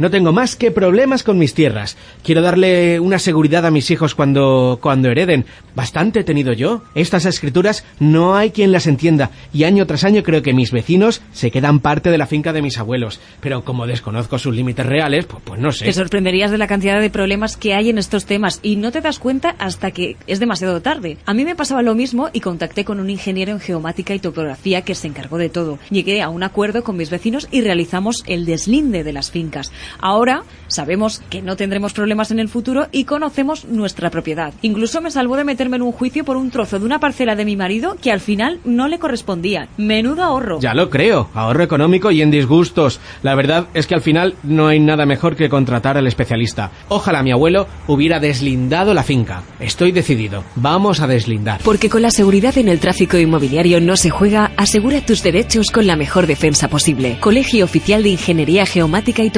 No tengo más que problemas con mis tierras. Quiero darle una seguridad a mis hijos cuando, cuando hereden. Bastante he tenido yo. Estas escrituras no hay quien las entienda y año tras año creo que mis vecinos se quedan parte de la finca de mis abuelos. Pero como desconozco sus límites reales, pues, pues no sé. Te sorprenderías de la cantidad de problemas que hay en estos temas y no te das cuenta hasta que es demasiado tarde. A mí me pasaba lo mismo y contacté con un ingeniero en geomática y topografía que se encargó de todo. Llegué a un acuerdo con mis vecinos y realizamos el deslinde de las fincas. Ahora sabemos que no tendremos problemas en el futuro y conocemos nuestra propiedad. Incluso me salvó de meterme en un juicio por un trozo de una parcela de mi marido que al final no le correspondía. Menudo ahorro. Ya lo creo, ahorro económico y en disgustos. La verdad es que al final no hay nada mejor que contratar al especialista. Ojalá mi abuelo hubiera deslindado la finca. Estoy decidido. Vamos a deslindar. Porque con la seguridad en el tráfico inmobiliario no se juega, asegura tus derechos con la mejor defensa posible. Colegio Oficial de Ingeniería Geomática y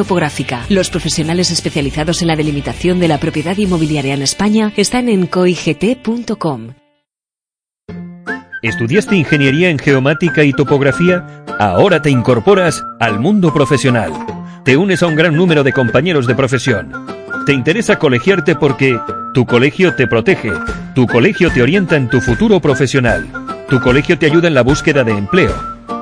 Los profesionales especializados en la delimitación de la propiedad inmobiliaria en España están en coigt.com. ¿Estudiaste ingeniería en geomática y topografía? Ahora te incorporas al mundo profesional. Te unes a un gran número de compañeros de profesión. Te interesa colegiarte porque tu colegio te protege, tu colegio te orienta en tu futuro profesional, tu colegio te ayuda en la búsqueda de empleo,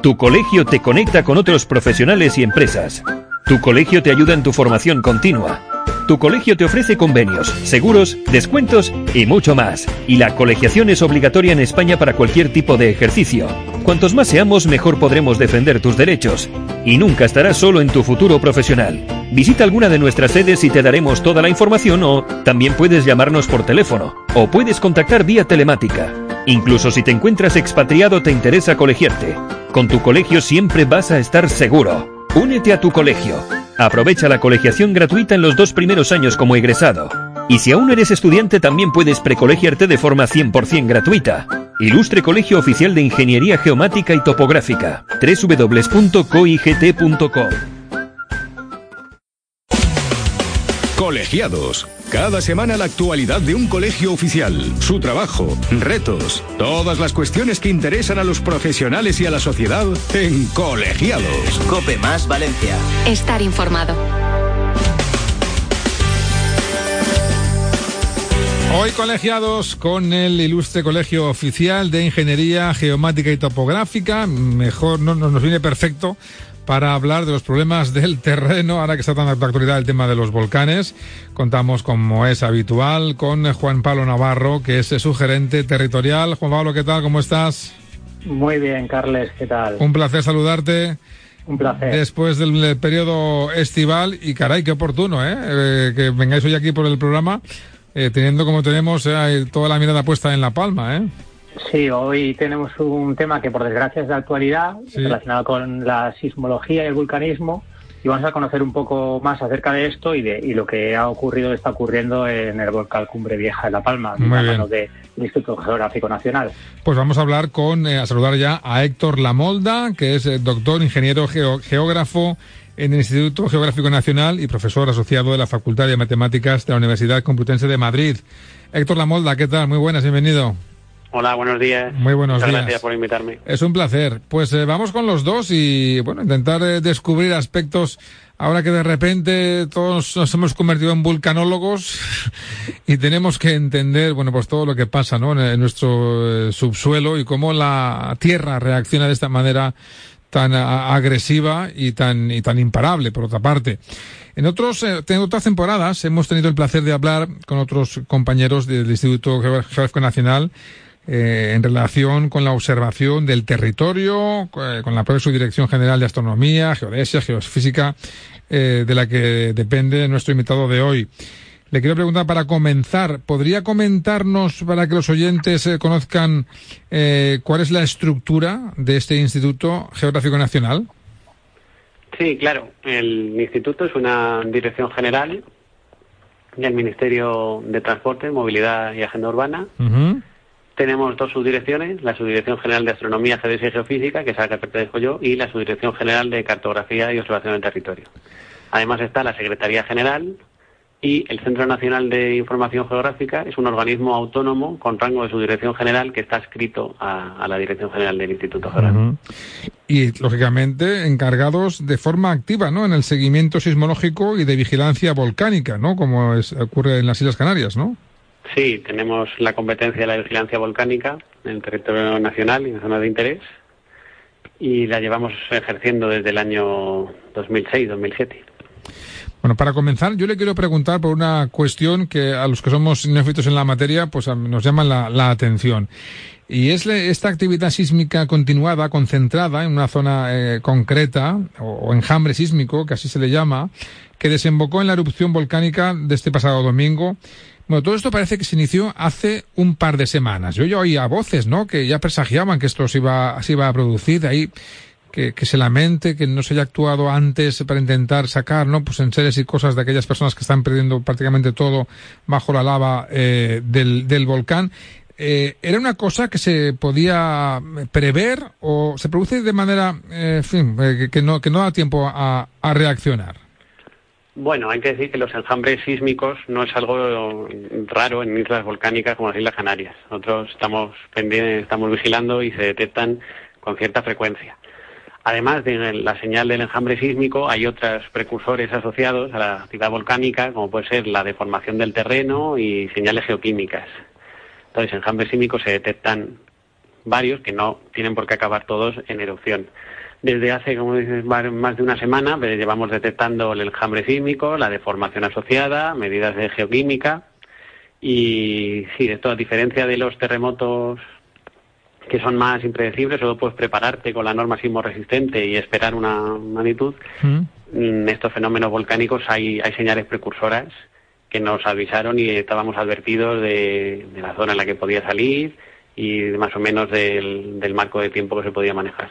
tu colegio te conecta con otros profesionales y empresas, tu colegio te ayuda en tu formación continua. Tu colegio te ofrece convenios, seguros, descuentos y mucho más. Y la colegiación es obligatoria en España para cualquier tipo de ejercicio. Cuantos más seamos, mejor podremos defender tus derechos. Y nunca estarás solo en tu futuro profesional. Visita alguna de nuestras sedes y te daremos toda la información o también puedes llamarnos por teléfono o puedes contactar vía telemática. Incluso si te encuentras expatriado te interesa colegiarte. Con tu colegio siempre vas a estar seguro. Únete a tu colegio. Aprovecha la colegiación gratuita en los dos primeros años como egresado. Y si aún eres estudiante también puedes precolegiarte de forma 100% gratuita. Ilustre Colegio Oficial de Ingeniería Geomática y Topográfica. www.coigt.com Colegiados. Cada semana la actualidad de un colegio oficial, su trabajo, retos, todas las cuestiones que interesan a los profesionales y a la sociedad en Colegiados. Cope más Valencia. Estar informado. Hoy colegiados con el ilustre Colegio Oficial de Ingeniería Geomática y Topográfica. Mejor, no, no nos viene perfecto para hablar de los problemas del terreno, ahora que está tan de actualidad el tema de los volcanes. Contamos, como es habitual, con Juan Pablo Navarro, que es su gerente territorial. Juan Pablo, ¿qué tal? ¿Cómo estás? Muy bien, Carles, ¿qué tal? Un placer saludarte. Un placer. Después del periodo estival, y caray, qué oportuno, ¿eh? eh que vengáis hoy aquí por el programa, eh, teniendo como tenemos eh, toda la mirada puesta en La Palma, ¿eh? Sí, hoy tenemos un tema que por desgracia es de actualidad, relacionado con la sismología y el vulcanismo, y vamos a conocer un poco más acerca de esto y de y lo que ha ocurrido está ocurriendo en el volcán Cumbre Vieja de La Palma, de mano del Instituto Geográfico Nacional. Pues vamos a hablar con, eh, a saludar ya a Héctor Lamolda, que es eh, doctor, ingeniero geógrafo en el Instituto Geográfico Nacional y profesor asociado de la Facultad de Matemáticas de la Universidad Complutense de Madrid. Héctor Lamolda, ¿qué tal? Muy buenas, bienvenido. Hola, buenos días. Muy buenos Muchas días. gracias por invitarme. Es un placer. Pues eh, vamos con los dos y, bueno, intentar eh, descubrir aspectos ahora que de repente todos nos hemos convertido en vulcanólogos y tenemos que entender, bueno, pues todo lo que pasa, ¿no? En, nuestro eh, subsuelo y cómo la Tierra reacciona de esta manera tan agresiva y tan, y tan imparable, por otra parte. En otros, en otras temporadas hemos tenido el placer de hablar con otros compañeros del Instituto Geográfico Nacional eh, en relación con la observación del territorio, eh, con la propia Subdirección General de Astronomía, Geodesia, Geofísica, eh, de la que depende nuestro invitado de hoy. Le quiero preguntar para comenzar, ¿podría comentarnos para que los oyentes conozcan cuál es la estructura de este Instituto Geográfico Nacional? Sí, claro. El instituto es una dirección general del Ministerio de Transporte, Movilidad y Agenda Urbana. Tenemos dos subdirecciones, la Subdirección General de Astronomía, Geodesia y Geofísica, que es a la que pertenezco yo, y la Subdirección General de Cartografía y Observación del Territorio. Además está la Secretaría General y el Centro Nacional de Información Geográfica es un organismo autónomo con rango de subdirección general que está adscrito a, la Dirección General del Instituto Geográfico. y, lógicamente, encargados de forma activa, ¿no? En el seguimiento sismológico y de vigilancia volcánica, ¿no? Como ocurre en las Islas Canarias, ¿no? Sí, tenemos la competencia de la vigilancia volcánica en el territorio nacional y en zona de interés y la llevamos ejerciendo desde el año 2006-2007. Bueno, para comenzar, yo le quiero preguntar por una cuestión que a los que somos neófitos en la materia, pues nos llama la, atención. Y es esta actividad sísmica continuada, concentrada en una zona eh, concreta, o, enjambre sísmico, que así se le llama, que desembocó en la erupción volcánica de este pasado domingo. Bueno, todo esto parece que se inició hace un par de semanas. Yo ya oía voces, ¿no? Que ya presagiaban que esto se iba, se iba a producir. Ahí que, se lamente, que no se haya actuado antes para intentar sacar, ¿no? Pues en seres y cosas de aquellas personas que están perdiendo prácticamente todo bajo la lava eh, del volcán. Eh, ¿Era una cosa que se podía prever o se produce de manera, eh, fin, que, no, que no da tiempo a, a reaccionar? Bueno, hay que decir que los enjambres sísmicos no es algo raro en islas volcánicas como las Islas Canarias. Nosotros estamos pendientes, estamos vigilando y se detectan con cierta frecuencia. Además de la señal del enjambre sísmico, hay otros precursores asociados a la actividad volcánica, como puede ser la deformación del terreno y señales geoquímicas. Entonces, enjambres sísmicos se detectan varios que no tienen por qué acabar todos en erupción. Desde hace, como dices, más de una semana pues, llevamos detectando el enjambre sísmico, la deformación asociada, medidas de geoquímica y sí, esto a diferencia de los terremotos que son más impredecibles, solo puedes prepararte con la norma sismo resistente y esperar una magnitud. Mm. En estos fenómenos volcánicos hay, hay señales precursoras que nos avisaron y estábamos advertidos de, la zona en la que podía salir y más o menos del, marco de tiempo que se podía manejar.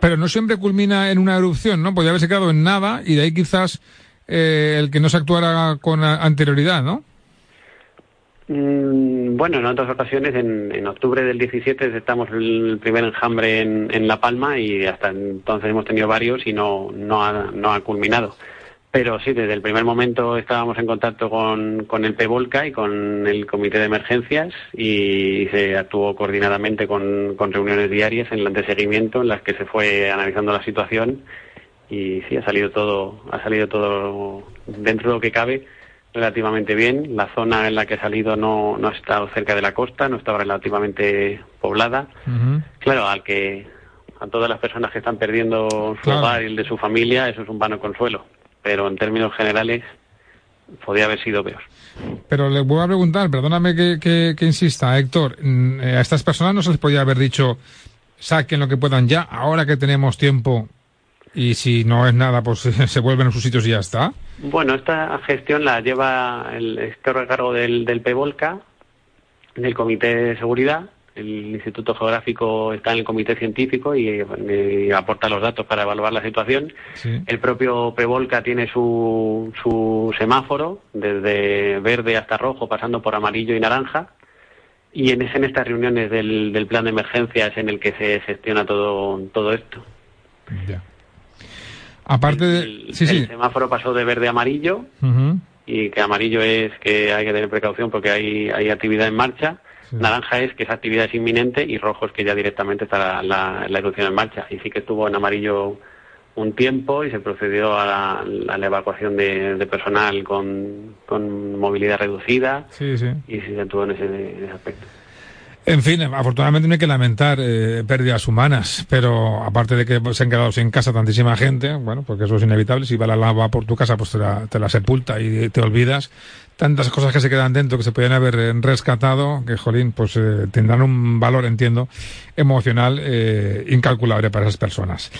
Pero no siempre culmina en una erupción, ¿no? Podría haberse quedado en nada y de ahí quizás eh, el que no se actuara con anterioridad, ¿no? Mm, bueno, en otras ocasiones, en, octubre del 17 detectamos el primer enjambre en, La Palma y hasta entonces hemos tenido varios y no, no, ha, no ha culminado. Pero sí, desde el primer momento estábamos en contacto con, con el PEVOLCA y con el Comité de Emergencias y se actuó coordinadamente con, con reuniones diarias en el seguimiento en las que se fue analizando la situación y sí, ha salido todo, ha salido todo dentro de lo que cabe relativamente bien. La zona en la que ha salido no, no ha estado cerca de la costa, no estaba relativamente poblada. Claro, al que a todas las personas que están perdiendo su hogar y el de su familia, eso es un vano consuelo. Pero en términos generales, podría haber sido peor. Pero le voy a preguntar, perdóname que, que, insista, Héctor, mm, eh, a estas personas no se les podía haber dicho saquen lo que puedan ya, ahora que tenemos tiempo, y si no es nada, pues se vuelven a sus sitios y ya está. Bueno, esta gestión la lleva el este cargo del, del PEVOLCA, del Comité de Seguridad. El Instituto Geográfico está en el Comité Científico y, aporta los datos para evaluar la situación. El propio PEVOLCA tiene su, su semáforo, desde verde hasta rojo, pasando por amarillo y naranja. Y en, en estas reuniones del, del plan de emergencias en el que se gestiona todo, todo esto. Ya. Aparte de... El, semáforo pasó de verde a amarillo y que amarillo es que hay que tener precaución porque hay, hay actividad en marcha. Naranja es que esa actividad es inminente y rojo es que ya directamente está la, la, erupción en marcha. Y sí que estuvo en amarillo un tiempo y se procedió a la, evacuación de, personal con, con, movilidad reducida y se actuó en ese aspecto. En fin, afortunadamente no hay que lamentar eh, pérdidas humanas, pero aparte de que se han quedado sin casa tantísima gente, bueno, porque eso es inevitable, si va la lava por tu casa, pues te la, te la sepulta y te olvidas, tantas cosas que se quedan dentro que se podían haber eh, rescatado, que, jolín, pues eh, tendrán un valor, entiendo, emocional eh, incalculable para esas personas.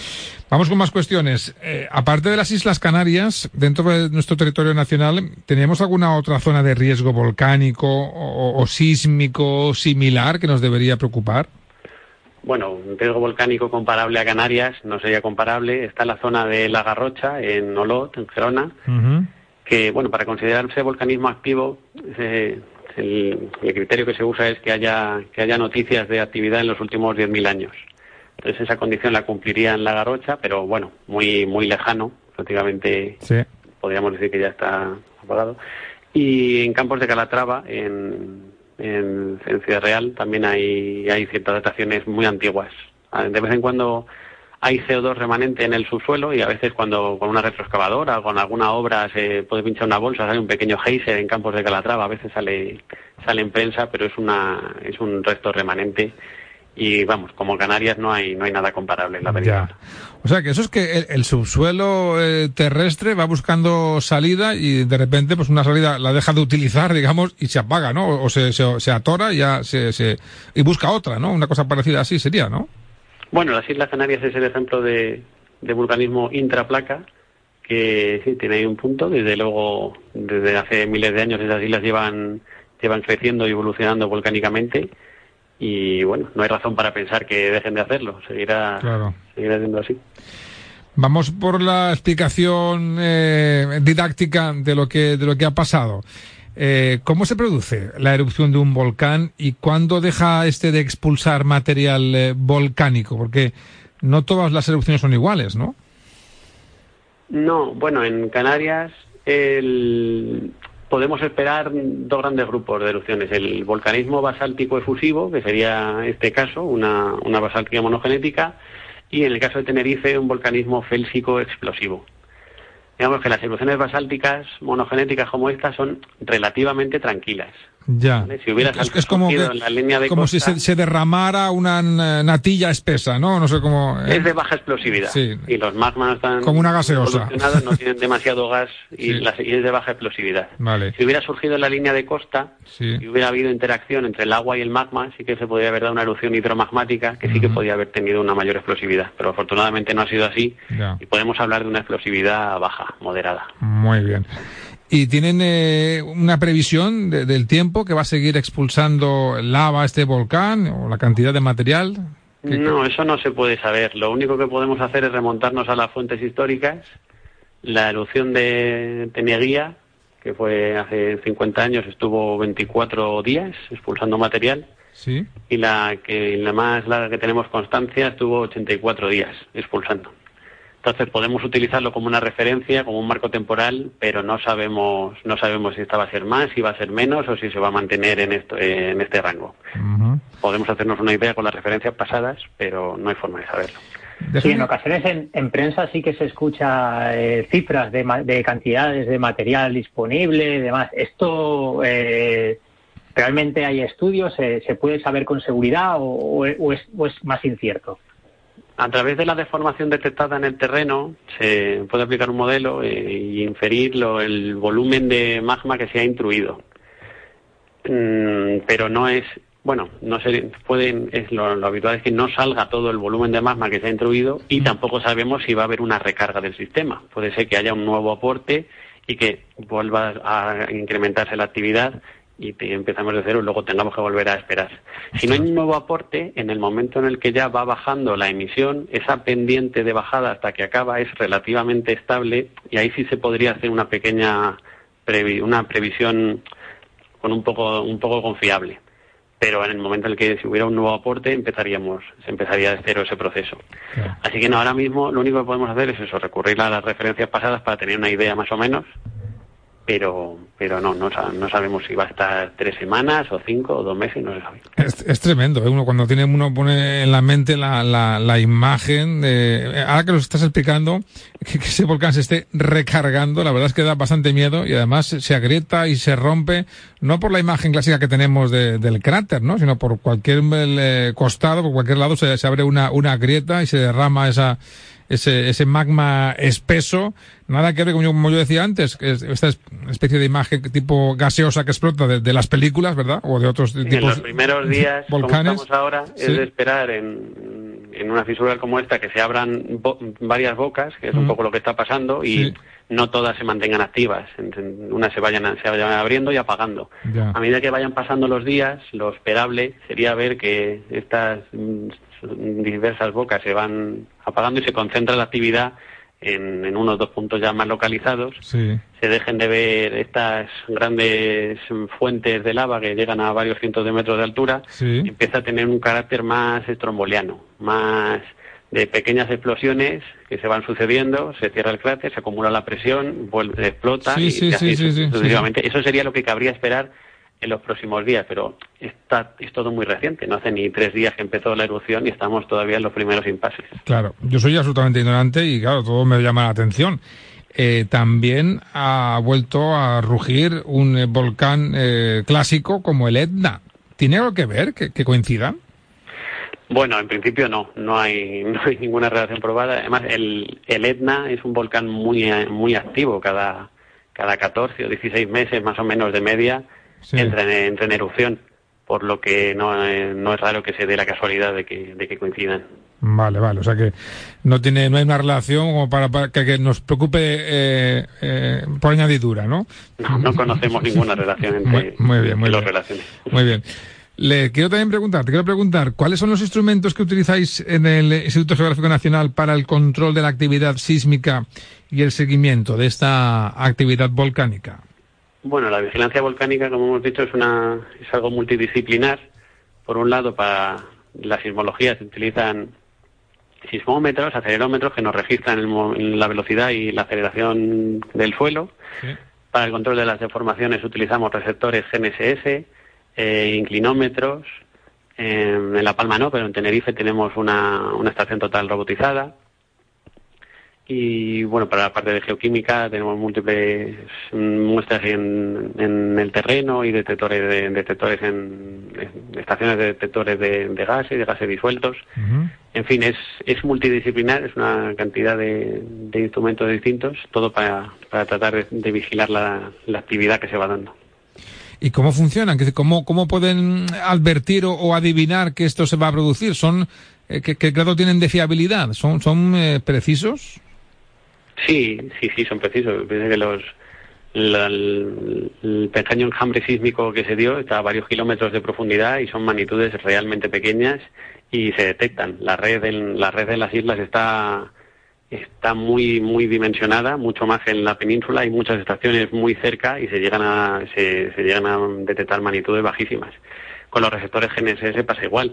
Vamos con más cuestiones. aparte de las Islas Canarias, dentro de nuestro territorio nacional, ¿teníamos alguna otra zona de riesgo volcánico o, sísmico similar que nos debería preocupar? Bueno, un riesgo volcánico comparable a Canarias no sería comparable. Está la zona de La Garrocha, en Olot, en Gerona que, bueno, para considerarse volcanismo activo, el, criterio que se usa es que haya, que haya noticias de actividad en los últimos 10.000 años. Entonces esa condición la cumpliría en la Garocha, pero bueno, muy, muy lejano, prácticamente podríamos decir que ya está apagado. Y en Campos de Calatrava, en, en, Ciudad Real, también hay, hay ciertas dataciones muy antiguas. De vez en cuando hay CO2 remanente en el subsuelo y a veces cuando con una retroexcavadora o con alguna obra se puede pinchar una bolsa, sale un pequeño geyser en campos de Calatrava, a veces sale, sale en prensa, pero es, una, es un resto remanente y vamos, como Canarias no hay, no hay nada comparable en la península. O sea que eso es que el, subsuelo eh, terrestre va buscando salida y de repente pues una salida la deja de utilizar, digamos, y se apaga, ¿no? O se, se, atora y ya se, se, y busca otra, ¿no? Una cosa parecida así sería, ¿no? Bueno, las Islas Canarias es el ejemplo de, de vulcanismo intraplaca, que sí, tiene ahí un punto. Desde luego, desde hace miles de años esas islas llevan, llevan creciendo y evolucionando volcánicamente y bueno, no hay razón para pensar que dejen de hacerlo, seguirá, seguirá siendo así. Vamos por la explicación eh, didáctica de lo que de lo que ha pasado. Eh, ¿Cómo se produce la erupción de un volcán y cuándo deja este de expulsar material eh, volcánico? Porque no todas las erupciones son iguales, ¿no? No, bueno, en Canarias podemos esperar dos grandes grupos de erupciones. El volcanismo basáltico efusivo, que sería este caso, una, una basáltica monogenética, y en el caso de Tenerife, un volcanismo félsico explosivo. Digamos que las erupciones basálticas monogenéticas como estas son relativamente tranquilas. Ya. Si hubiera es, como, la línea de como si se, derramara una natilla espesa, ¿no? No sé cómo. ¿eh? Es de baja explosividad. Sí. Y los magmas están. Como una gaseosa. no tienen demasiado gas y, es de baja explosividad. Vale. Si hubiera surgido en la línea de costa y hubiera habido interacción entre el agua y el magma, sí que se podría haber dado una erupción hidromagmática que sí que podría haber tenido una mayor explosividad. Pero afortunadamente no ha sido así y podemos hablar de una explosividad baja, moderada. Muy bien. ¿Y tienen eh, una previsión del tiempo que va a seguir expulsando lava este volcán o la cantidad de material? No, eso no se puede saber. Lo único que podemos hacer es remontarnos a las fuentes históricas. La erupción de Teneguía, que fue hace 50 años, estuvo 24 días expulsando material. Sí. Y la que la más larga que tenemos constancia estuvo 84 días expulsando. Entonces podemos utilizarlo como una referencia, como un marco temporal, pero no sabemos, no sabemos si esta va a ser más, si va a ser menos o si se va a mantener en, esto, en este rango. Podemos hacernos una idea con las referencias pasadas, pero no hay forma de saberlo. Sí, en ocasiones en, prensa sí que se escucha eh, cifras de, cantidades de material disponible y demás. ¿Esto eh, realmente hay estudios? ¿Se puede saber con seguridad o es más incierto? A través de la deformación detectada en el terreno se puede aplicar un modelo e inferir el volumen de magma que se ha intruido. Mm, pero no es, bueno, no se pueden, es lo, habitual es que no salga todo el volumen de magma que se ha intruido y mm. tampoco sabemos si va a haber una recarga del sistema. Puede ser que haya un nuevo aporte y que vuelva a incrementarse la actividad y empezamos de cero y luego tengamos que volver a esperar. Si no hay un nuevo aporte, en el momento en el que ya va bajando la emisión, esa pendiente de bajada hasta que acaba es relativamente estable y ahí sí se podría hacer una pequeña una previsión con un poco un poco confiable. Pero en el momento en el que si hubiera un nuevo aporte empezaríamos se empezaría de cero ese proceso. Así que no, ahora mismo lo único que podemos hacer es eso, recurrir a las referencias pasadas para tener una idea más o menos pero pero no, no, sabemos si va a estar tres semanas o cinco o dos meses, no se sabe. Es, tremendo, ¿eh? uno cuando tiene uno pone en la mente la, la, la imagen de, ahora que lo estás explicando, que, ese volcán se esté recargando, la verdad es que da bastante miedo y además se agrieta y se rompe, no por la imagen clásica que tenemos del cráter, ¿no? sino por cualquier eh, costado, por cualquier lado se, abre una grieta y se derrama esa ese, ese magma espeso, nada que ver, como yo, como yo decía antes, esta especie de imagen tipo gaseosa que explota de, las películas, ¿verdad? O de otros tipos. En los primeros días, volcanes, como estamos ahora, es de esperar en, en una fisura como esta que se abran varias bocas, que es un poco lo que está pasando, y no todas se mantengan activas. Unas se vayan, se vayan abriendo y apagando. A medida que vayan pasando los días, lo esperable sería ver que estas diversas bocas se van apagando y se concentra la actividad en, en unos dos puntos ya más localizados. Se dejen de ver estas grandes fuentes de lava que llegan a varios cientos de metros de altura. Y empieza a tener un carácter más estromboliano, más de pequeñas explosiones que se van sucediendo, se cierra el cráter, se acumula la presión, vuelve, explota y así sucesivamente. Eso sería lo que cabría esperar en los próximos días, pero está, es todo muy reciente. No hace ni tres días que empezó la erupción y estamos todavía en los primeros impases. Claro, yo soy absolutamente ignorante y claro, todo me llama la atención. Eh, también ha vuelto a rugir un eh, volcán eh, clásico como el Etna. ¿Tiene algo que ver que, que coincidan? Bueno, en principio no, no hay, no hay ninguna relación probada. Además, el, el Etna es un volcán muy, muy activo, cada, cada 14 o 16 meses más o menos de media entra, en, erupción, por lo que no, no, es raro que se dé la casualidad de que, de que coincidan. Vale, vale, o sea que no tiene no hay una relación como para, que, nos preocupe eh, eh, por añadidura, ¿no? ¿no? No, conocemos ninguna relación entre muy, bien, muy las bien. relaciones. Muy bien. Le quiero también preguntar, te quiero preguntar, ¿cuáles son los instrumentos que utilizáis en el Instituto Geográfico Nacional para el control de la actividad sísmica y el seguimiento de esta actividad volcánica? Bueno, la vigilancia volcánica, como hemos dicho, es, una, es algo multidisciplinar. Por un lado, para la sismología se utilizan sismómetros, acelerómetros que nos registran la velocidad y la aceleración del suelo. Para el control de las deformaciones utilizamos receptores GNSS, eh, inclinómetros. en La Palma no, pero en Tenerife tenemos una, una estación total robotizada. Y bueno, para la parte de geoquímica tenemos múltiples muestras en, en el terreno y detectores de, detectores en, estaciones de detectores de, de gases, de gases disueltos. En fin, es, es multidisciplinar, es una cantidad de, de instrumentos distintos, todo para, para tratar de, vigilar la, la, actividad que se va dando. ¿Y cómo funcionan? ¿Cómo, cómo pueden advertir o, o adivinar que esto se va a producir? ¿Son eh, ¿qué, ¿Qué grado tienen de fiabilidad? ¿Son, son eh, precisos? Sí, sí, sí, son precisos. que los, la, el, el, pequeño enjambre sísmico que se dio está a varios kilómetros de profundidad y son magnitudes realmente pequeñas y se detectan. La red en, la red de las islas está está muy muy dimensionada, mucho más en la península, hay muchas estaciones muy cerca y se llegan a se, se llegan a detectar magnitudes bajísimas con los receptores GNSS pasa igual.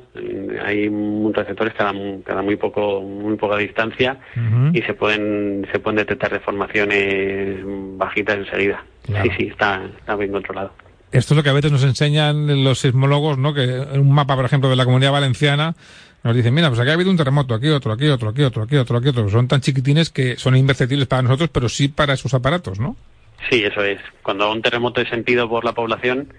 Hay receptores cada, cada muy poco muy poca distancia uh -huh. y se pueden se pueden detectar deformaciones bajitas enseguida. Claro. Sí, sí, está, está bien controlado. Esto es lo que a veces nos enseñan los sismólogos, ¿no? Que un mapa, por ejemplo, de la Comunidad Valenciana nos dicen, mira, pues aquí ha habido un terremoto, aquí otro, aquí otro, aquí otro, aquí otro, aquí otro. Son tan chiquitines que son imperceptibles para nosotros, pero sí para esos aparatos, ¿no? Sí, eso es. Cuando un terremoto es sentido por la población,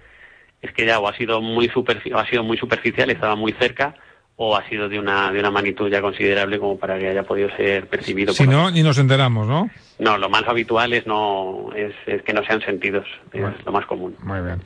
es que ya o ha sido muy superfi o ha sido muy superficial, estaba muy cerca, o ha sido de una de una magnitud ya considerable como para que haya podido ser percibido. Si no, ni nos enteramos, ¿no? No, lo más habitual es no es, es que no sean sentidos, es bueno, lo más común. Muy bien.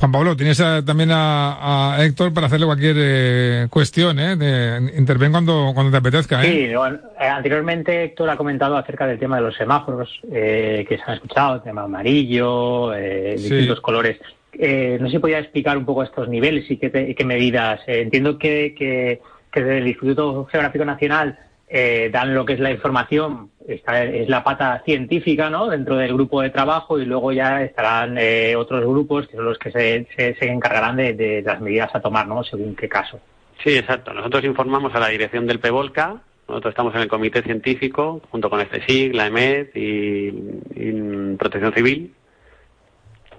Juan Pablo, tienes a, también a, a, Héctor para hacerle cualquier eh, cuestión, ¿eh? De, interven cuando, cuando te apetezca, ¿eh? Sí, bueno, eh, anteriormente Héctor ha comentado acerca del tema de los semáforos eh, que se han escuchado, el tema amarillo, eh, sí. distintos colores. Eh, no sé si podía explicar un poco estos niveles y qué, te, medidas. Eh, entiendo que, que, que, desde el Instituto Geográfico Nacional eh, dan lo que es la información, es la pata científica ¿no? dentro del grupo de trabajo y luego ya estarán eh, otros grupos que son los que se, se, encargarán de, de, las medidas a tomar ¿no? según qué caso. Sí, exacto. Nosotros informamos a la dirección del PEVOLCA, nosotros estamos en el comité científico junto con este SIG, la EMED y, y Protección Civil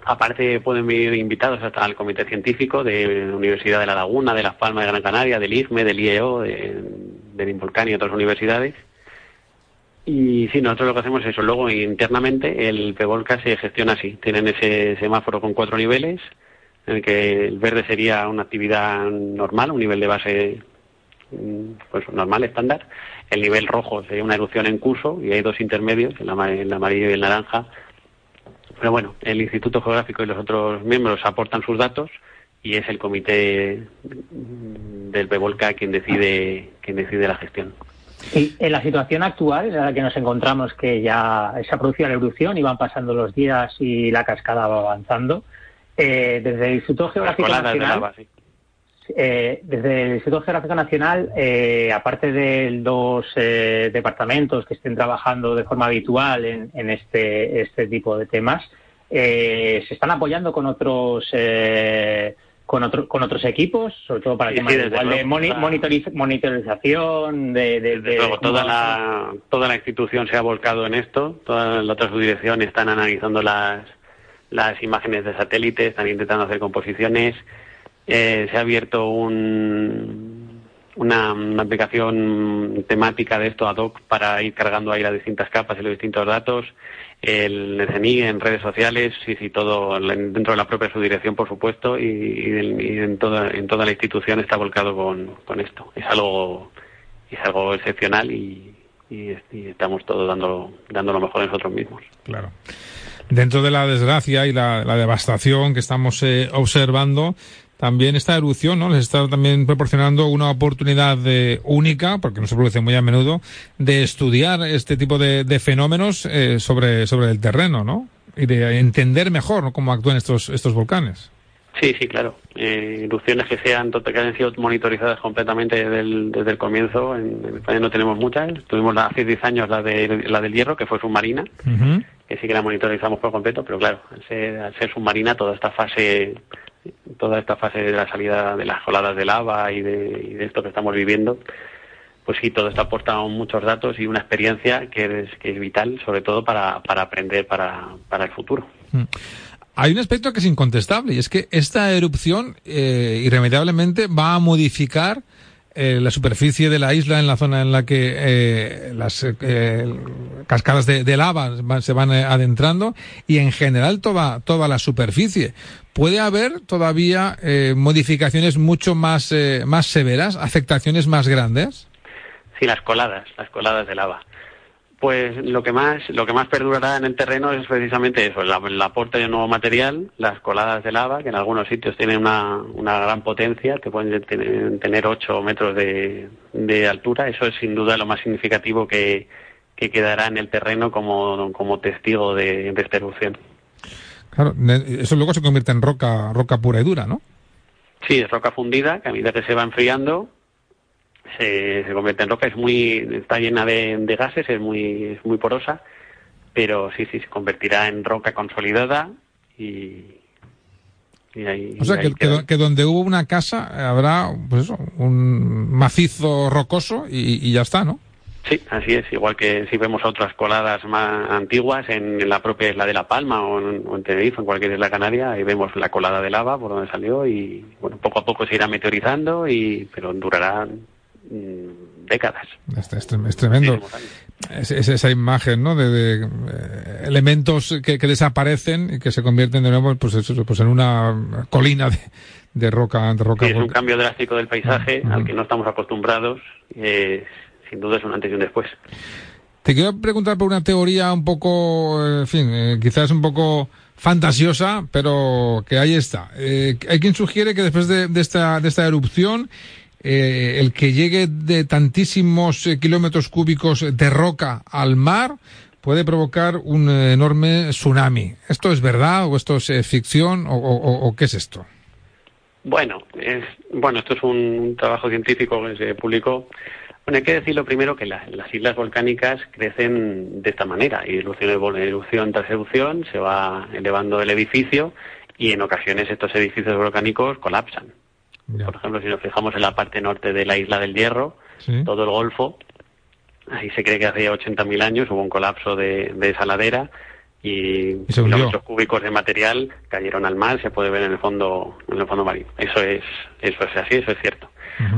Aparte pueden venir invitados hasta al comité científico de la Universidad de La Laguna, de Las Palmas de Gran Canaria, del IFME, del IEO, de, del Involcán y otras universidades. Y sí, nosotros lo que hacemos es eso. Luego, internamente, el PEVOLCA se gestiona así. Tienen ese semáforo con cuatro niveles, en el que el verde sería una actividad normal, un nivel de base pues normal, estándar. El nivel rojo sería una erupción en curso y hay dos intermedios, el, el amarillo y el naranja, pero bueno, el Instituto Geográfico y los otros miembros aportan sus datos y es el comité del PEVOLCA quien decide, quien decide la gestión. Y en la situación actual en la que nos encontramos, que ya se ha producido la erupción y van pasando los días y la cascada va avanzando, eh, desde el Instituto Geográfico Nacional, de lava, sí. Eh, desde el Instituto Geográfico Nacional, eh, aparte de dos eh, departamentos que estén trabajando de forma habitual en, en este, este tipo de temas, eh, se están apoyando con otros eh, con, otro, con otros equipos, sobre todo para sí, temas sí, igual de moni monitoriz monitorización, de, de, de luego, toda la toda la institución se ha volcado en esto, todas las otras subdirecciones están analizando las las imágenes de satélite, están intentando hacer composiciones. Eh, se ha abierto un, una, aplicación temática de esto ad hoc para ir cargando ahí las distintas capas y los distintos datos. El CNI en redes sociales, sí, sí, todo dentro de la propia subdirección, por supuesto, y, en, toda, en toda la institución está volcado con, esto. Es algo, es algo excepcional y, y, estamos todos dando, dando lo mejor nosotros mismos. Claro. Dentro de la desgracia y la, devastación que estamos eh, observando, también esta erupción ¿no? les está también proporcionando una oportunidad única, porque no se produce muy a menudo, de estudiar este tipo de, fenómenos eh, sobre, sobre el terreno, ¿no? Y de entender mejor cómo actúan estos, estos volcanes. Sí, sí, claro. Eh, erupciones que sean que hayan sido monitorizadas completamente desde el, desde el comienzo. En, España no tenemos muchas. Tuvimos hace 10 años la, de, la del hierro, que fue submarina, sí que la monitorizamos por completo, pero claro, al ser, submarina, toda esta fase toda esta fase de la salida de las coladas de lava y de, esto que estamos viviendo, pues sí, todo esto aporta muchos datos y una experiencia que es, que es vital, sobre todo para, para aprender para, para el futuro. Mm. Hay un aspecto que es incontestable y es que esta erupción eh, irremediablemente va a modificar eh, la superficie de la isla en la zona en la que eh, las cascadas de, lava se van adentrando y en general toda, toda la superficie. ¿Puede haber todavía modificaciones mucho más, más severas, afectaciones más grandes? Sí, las coladas, las coladas de lava. Pues lo que más lo que más perdurará en el terreno es precisamente eso, el, aporte de nuevo material, las coladas de lava, que en algunos sitios tienen una, una gran potencia, que pueden tener, 8 metros de, de, altura. Eso es sin duda lo más significativo que, que quedará en el terreno como, como testigo de, de esta erupción. Claro, eso luego se convierte en roca, roca pura y dura, ¿no? Sí, es roca fundida, que a medida que se va enfriando, se, convierte en roca, es muy, está llena de, gases, es muy, es muy porosa, pero sí, sí, se convertirá en roca consolidada y, ahí, o sea, que, donde hubo una casa habrá pues un macizo rocoso y, ya está, ¿no? Sí, así es. Igual que si vemos otras coladas más antiguas en, la propia isla de La Palma o en, Tenerife, en cualquier isla canaria, ahí vemos la colada de lava por donde salió y bueno, poco a poco se irá meteorizando y pero durará décadas. Es, tremendo. Es, esa imagen, ¿no? De, eh, elementos que, desaparecen y que se convierten de nuevo, pues, pues en una colina de, roca, de roca. es un cambio drástico del paisaje al que no estamos acostumbrados. sin duda es un antes y un después. Te quiero preguntar por una teoría un poco, en fin, eh, quizás un poco fantasiosa, pero que ahí está. Eh, hay quien sugiere que después de, esta, de esta erupción eh, el que llegue de tantísimos eh, kilómetros cúbicos de roca al mar puede provocar un enorme tsunami. ¿Esto es verdad o esto es eh, ficción o, qué es esto? Bueno, bueno, esto es un trabajo científico que se publicó. Bueno, hay que decirlo primero que las islas volcánicas crecen de esta manera, erupción, erupción tras erupción se va elevando el edificio y en ocasiones estos edificios volcánicos colapsan. Por ejemplo, si nos fijamos en la parte norte de la isla del Hierro, todo el Golfo, ahí se cree que hace 80.000 años hubo un colapso de, esa ladera y, kilómetros cúbicos de material cayeron al mar, se puede ver en el fondo, en el fondo marino. Eso es, eso es así, eso es cierto.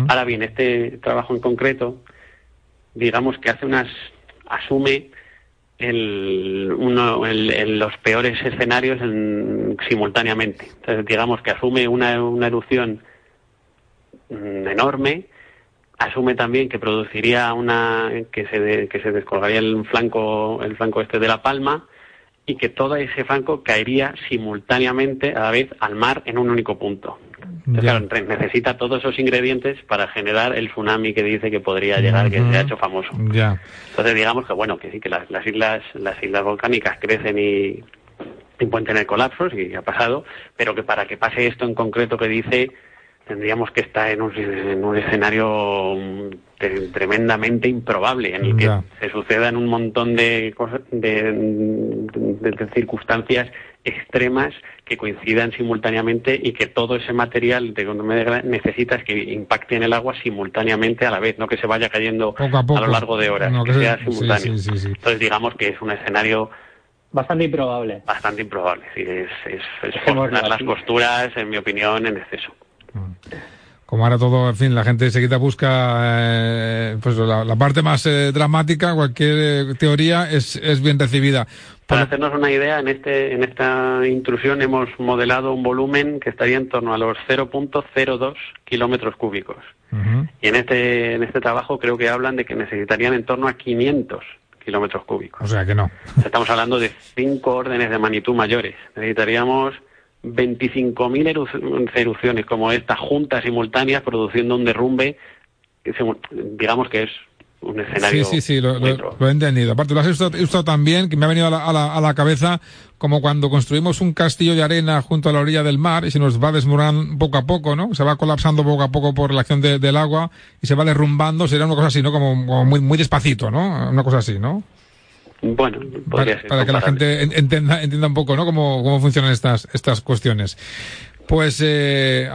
Ahora bien, este trabajo en concreto, digamos que hace unas, asume el, uno, el, los peores escenarios simultáneamente. Entonces, digamos que asume una, una erupción Mm, enorme, asume también que produciría una que se que se descolgaría el flanco el flanco este de la Palma y que todo ese flanco caería simultáneamente a la vez al mar en un único punto. necesita todos esos ingredientes para generar el tsunami que dice que podría llegar, que se ha hecho famoso. Entonces digamos que bueno, que sí que las, islas las islas volcánicas crecen y, y pueden tener colapsos y ha pasado, pero que para que pase esto en concreto que dice tendríamos que estar en un, en un escenario mm, tremendamente improbable, en el que se sucedan un montón de, de, circunstancias extremas que coincidan simultáneamente y que todo ese material de donde necesitas que impacte en el agua simultáneamente a la vez, no que se vaya cayendo a, lo largo de horas, que, sea simultáneo. Entonces digamos que es un escenario Bastante improbable. Bastante improbable, sí, es, es, es las costuras, en mi opinión, en exceso. Como ahora todo, en fin, la gente seguida busca eh, pues la, parte más eh, dramática, cualquier eh, teoría es, es bien recibida. Para hacernos una idea, en, este, en esta intrusión hemos modelado un volumen que estaría en torno a los 0.02 kilómetros cúbicos. Y en este, en este trabajo creo que hablan de que necesitarían en torno a 500 kilómetros cúbicos. O sea que no. Estamos hablando de cinco órdenes de magnitud mayores. Necesitaríamos 25.000 erupciones como esta juntas simultáneas produciendo un derrumbe que digamos que es un escenario. Sí, sí, sí, lo, he entendido. Aparte, lo has usado, también, que me ha venido a la, a, la, a la, cabeza, como cuando construimos un castillo de arena junto a la orilla del mar y se nos va desmoronando poco a poco, ¿no? Se va colapsando poco a poco por la acción del agua y se va derrumbando. Sería una cosa así, ¿no? Como, muy, muy despacito, ¿no? Una cosa así, ¿no? Bueno, podría para, para que la gente entienda, entienda un poco, ¿no? Cómo, cómo funcionan estas, estas cuestiones. Pues, eh,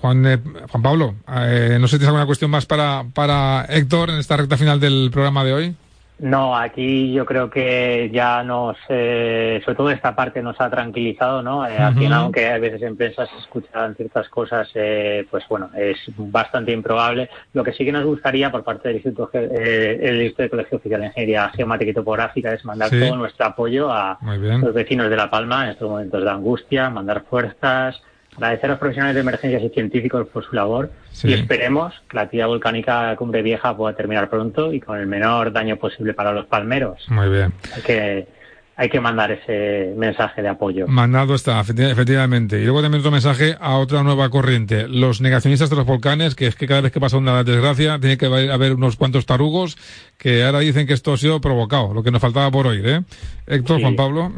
Juan, eh, Juan Pablo, eh, no sé si tienes alguna cuestión más para, para Héctor en esta recta final del programa de hoy. No, aquí yo creo que ya nos, eh, sobre todo esta parte nos ha tranquilizado, ¿no? Eh, al final, aunque a veces en prensa se escuchan ciertas cosas, eh, pues bueno, es bastante improbable. Lo que sí que nos gustaría por parte del Instituto, eh, el Instituto de Colegio Oficial de Ingeniería Geomática y Topográfica es mandar todo nuestro apoyo a los vecinos de La Palma en estos momentos de angustia, mandar fuerzas, Agradecer a los profesionales de emergencias y científicos por su labor y esperemos que la actividad volcánica Cumbre Vieja pueda terminar pronto y con el menor daño posible para los palmeros. Muy bien. Hay que, hay que mandar ese mensaje de apoyo. Mandado está, efectivamente. Y luego también otro mensaje a otra nueva corriente. Los negacionistas de los volcanes, que es que cada vez que pasa una desgracia tiene que haber unos cuantos tarugos que ahora dicen que esto ha sido provocado, lo que nos faltaba por oír, ¿eh? Héctor, Juan Pablo.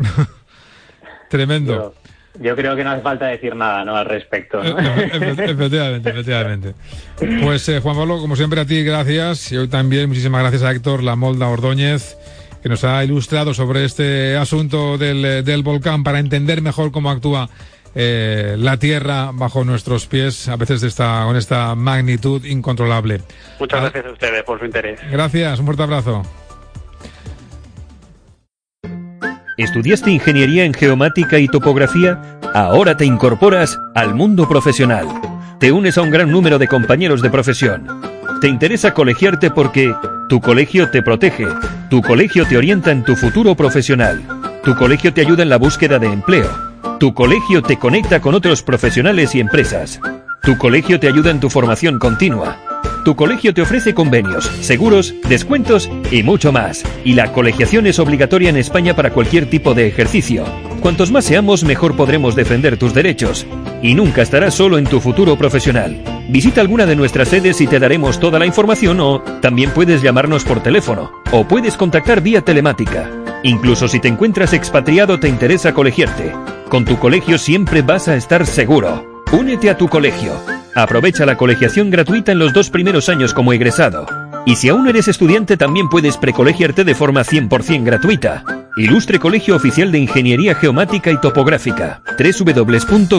Tremendo. Yo creo que no hace falta decir nada ¿no? al respecto. ¿no? efectivamente, efectivamente. Pues eh, Juan Pablo, como siempre a ti, gracias. Y hoy también muchísimas gracias a Héctor La Molda Ordóñez, que nos ha ilustrado sobre este asunto del, eh, del volcán para entender mejor cómo actúa eh, la tierra bajo nuestros pies, a veces de esta, con esta magnitud incontrolable. Muchas gracias a ustedes por su interés. Gracias, un fuerte abrazo. ¿Estudiaste ingeniería en geomática y topografía? Ahora te incorporas al mundo profesional. Te unes a un gran número de compañeros de profesión. Te interesa colegiarte porque tu colegio te protege, tu colegio te orienta en tu futuro profesional, tu colegio te ayuda en la búsqueda de empleo, tu colegio te conecta con otros profesionales y empresas, tu colegio te ayuda en tu formación continua. Tu colegio te ofrece convenios, seguros, descuentos y mucho más. Y la colegiación es obligatoria en España para cualquier tipo de ejercicio. Cuantos más seamos, mejor podremos defender tus derechos. Y nunca estarás solo en tu futuro profesional. Visita alguna de nuestras sedes y te daremos toda la información o también puedes llamarnos por teléfono o puedes contactar vía telemática. Incluso si te encuentras expatriado te interesa colegiarte. Con tu colegio siempre vas a estar seguro. Únete a tu colegio. Aprovecha la colegiación gratuita en los dos primeros años como egresado. Y si aún eres estudiante también puedes precolegiarte de forma 100% gratuita. Ilustre Colegio Oficial de Ingeniería Geomática y Topográfica. www.coigt.com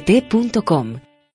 t.com